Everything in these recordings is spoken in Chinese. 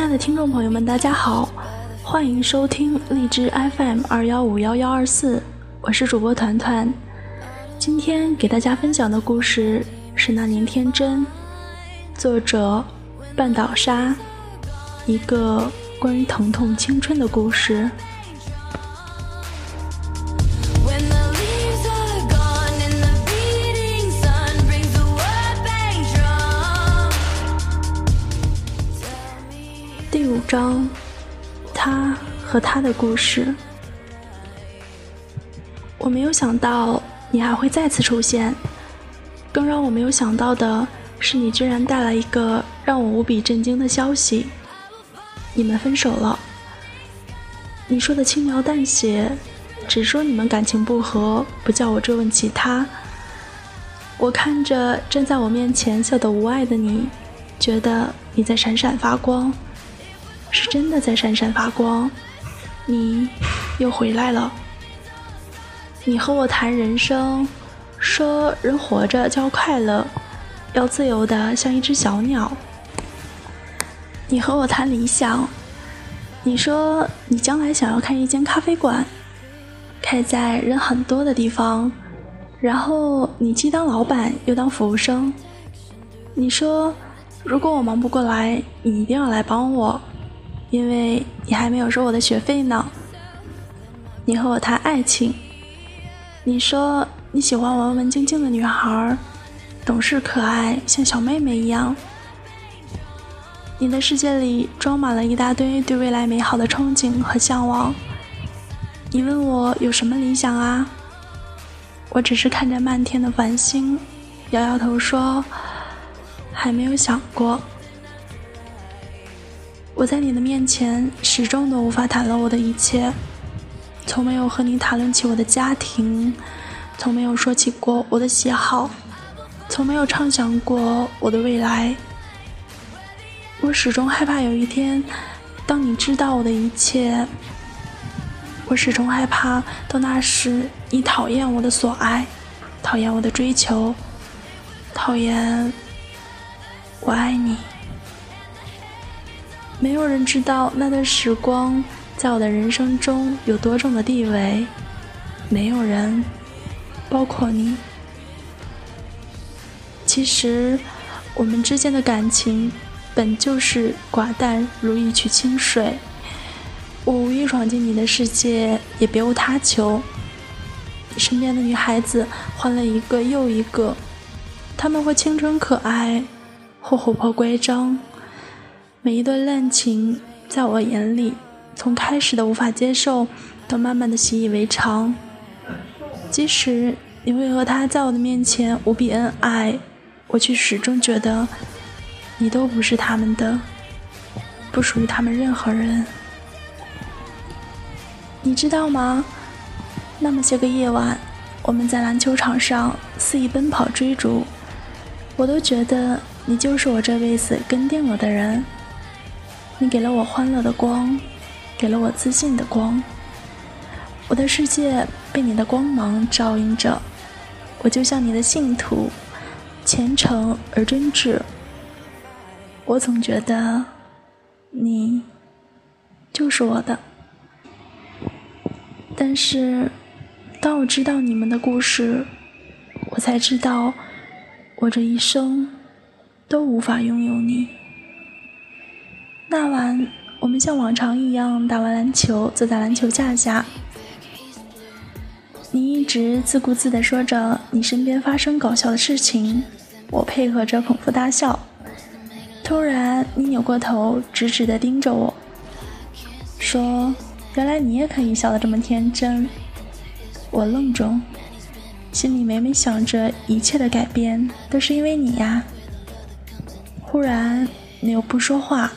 亲爱的听众朋友们，大家好，欢迎收听荔枝 FM 二幺五幺幺二四，我是主播团团。今天给大家分享的故事是《那年天真》，作者半岛沙，一个关于疼痛青春的故事。章，他和他的故事。我没有想到。你还会再次出现。更让我没有想到的是，你居然带来一个让我无比震惊的消息：你们分手了。你说的轻描淡写，只说你们感情不和，不叫我追问其他。我看着站在我面前笑得无碍的你，觉得你在闪闪发光，是真的在闪闪发光。你又回来了。你和我谈人生，说人活着就要快乐，要自由的像一只小鸟。你和我谈理想，你说你将来想要开一间咖啡馆，开在人很多的地方，然后你既当老板又当服务生。你说如果我忙不过来，你一定要来帮我，因为你还没有收我的学费呢。你和我谈爱情。你说你喜欢文文静静的女孩，懂事可爱，像小妹妹一样。你的世界里装满了一大堆对未来美好的憧憬和向往。你问我有什么理想啊？我只是看着漫天的繁星，摇摇头说，还没有想过。我在你的面前始终都无法袒露我的一切。从没有和你谈论起我的家庭，从没有说起过我的喜好，从没有畅想过我的未来。我始终害怕有一天，当你知道我的一切，我始终害怕到那时你讨厌我的所爱，讨厌我的追求，讨厌我爱你。没有人知道那段时光。在我的人生中有多重的地位，没有人，包括你。其实，我们之间的感情本就是寡淡如一曲清水。我无意闯进你的世界，也别无他求。你身边的女孩子换了一个又一个，她们或清纯可爱，或活泼乖张。每一段恋情，在我眼里。从开始的无法接受，到慢慢的习以为常。即使你会和他在我的面前无比恩爱，我却始终觉得你都不是他们的，不属于他们任何人。你知道吗？那么些个夜晚，我们在篮球场上肆意奔跑追逐，我都觉得你就是我这辈子跟定了的人。你给了我欢乐的光。给了我自信的光，我的世界被你的光芒照映着，我就像你的信徒，虔诚而真挚。我总觉得，你就是我的。但是，当我知道你们的故事，我才知道，我这一生都无法拥有你。那晚。我们像往常一样打完篮球，坐在篮球架下。你一直自顾自地说着你身边发生搞笑的事情，我配合着捧腹大笑。突然，你扭过头，直直地盯着我，说：“原来你也可以笑得这么天真。”我愣住，心里每每想着一切的改变都是因为你呀。忽然，你又不说话。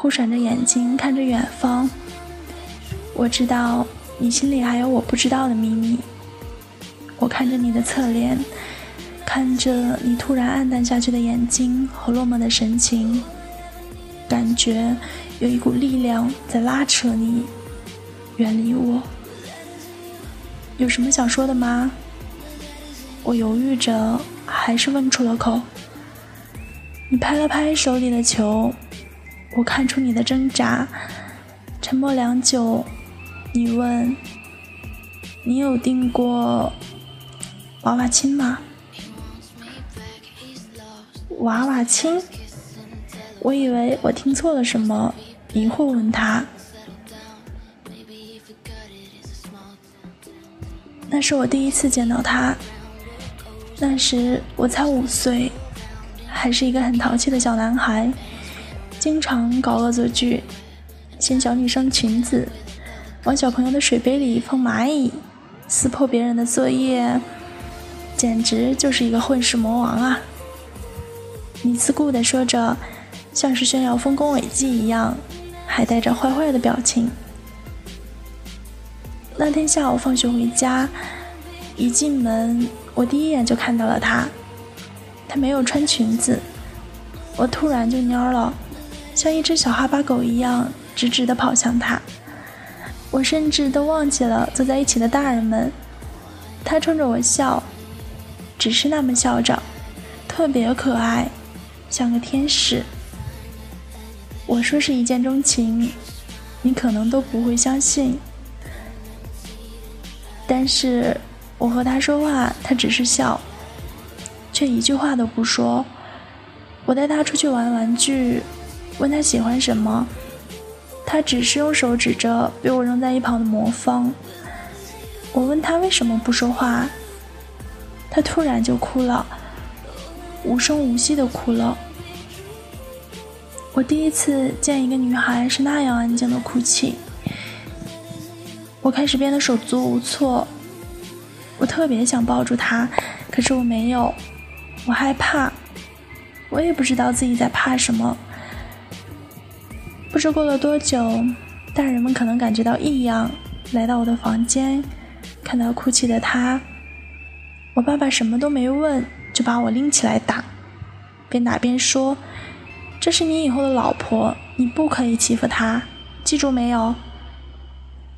忽闪着眼睛看着远方，我知道你心里还有我不知道的秘密。我看着你的侧脸，看着你突然暗淡下去的眼睛和落寞的神情，感觉有一股力量在拉扯你，远离我。有什么想说的吗？我犹豫着，还是问出了口。你拍了拍手里的球。我看出你的挣扎。沉默良久，你问：“你有订过娃娃亲吗？”娃娃亲？我以为我听错了什么，疑惑问他。那是我第一次见到他，那时我才五岁，还是一个很淘气的小男孩，经常搞恶作剧，掀小女生裙子，往小朋友的水杯里放蚂蚁，撕破别人的作业，简直就是一个混世魔王啊！你自顾地说着，像是炫耀丰功伟绩一样，还带着坏坏的表情。那天下午放学回家，一进门，我第一眼就看到了她。她没有穿裙子，我突然就蔫了，像一只小哈巴狗一样，直直地跑向他。我甚至都忘记了坐在一起的大人们。他冲着我笑，只是那么笑着，特别可爱。像个天使，我说是一见钟情，你可能都不会相信。但是我和他说话，他只是笑，却一句话都不说。我带他出去玩玩具，问他喜欢什么，他只是用手指着被我扔在一旁的魔方。我问他为什么不说话，他突然就哭了。无声无息的哭了。我第一次见一个女孩是那样安静的哭泣。我开始变得手足无措。我特别想抱住她，可是我没有。我害怕。我也不知道自己在怕什么。不知过了多久，大人们可能感觉到异样，来到我的房间，看到哭泣的他。我爸爸什么都没问。就把我拎起来打，边打边说：“这是你以后的老婆，你不可以欺负她，记住没有？”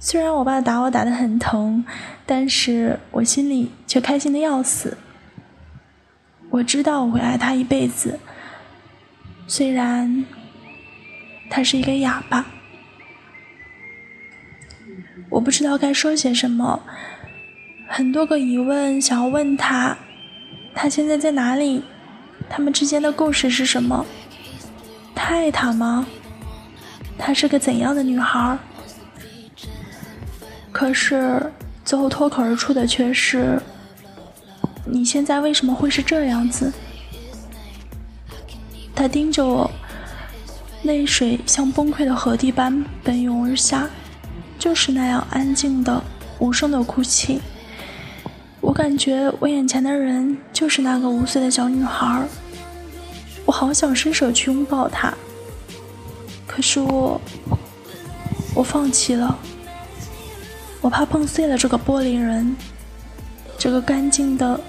虽然我爸打我打得很疼，但是我心里却开心的要死。我知道我会爱他一辈子，虽然他是一个哑巴。我不知道该说些什么，很多个疑问想要问他。他现在在哪里？他们之间的故事是什么？他爱他吗？她是个怎样的女孩？可是最后脱口而出的却是：“你现在为什么会是这样子？”他盯着我，泪水像崩溃的河堤般奔涌而下，就是那样安静的、无声的哭泣。我感觉我眼前的人就是那个五岁的小女孩，我好想伸手去拥抱她，可是我，我放弃了，我怕碰碎了这个玻璃人，这个干净的，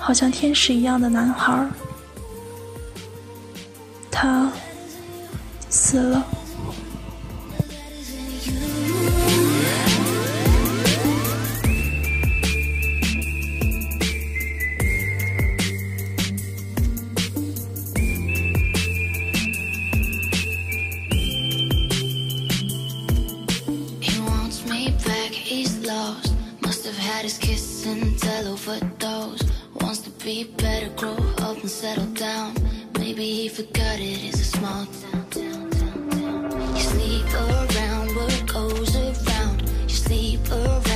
好像天使一样的男孩，他 so his kiss and tell overdose. Wants to be better, grow up and settle down. Maybe he forgot it is a small town. You sleep around what goes around. You sleep around.